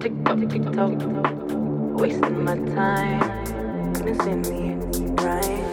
Tick tock, wasting my time, missing me, right?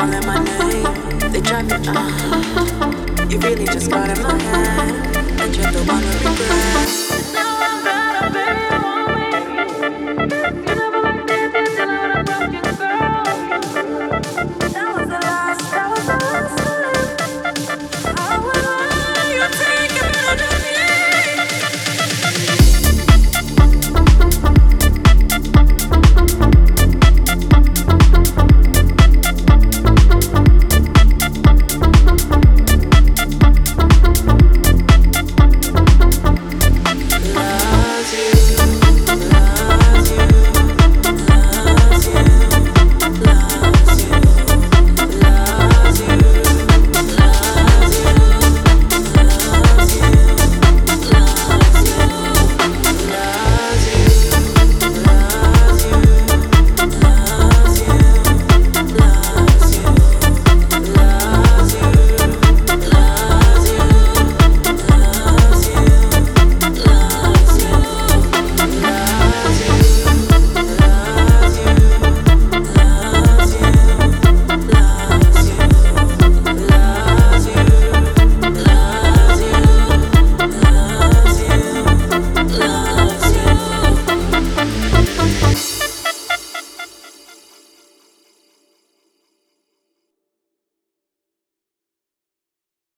calling my name. They drive me. Uh, you really just got in my head.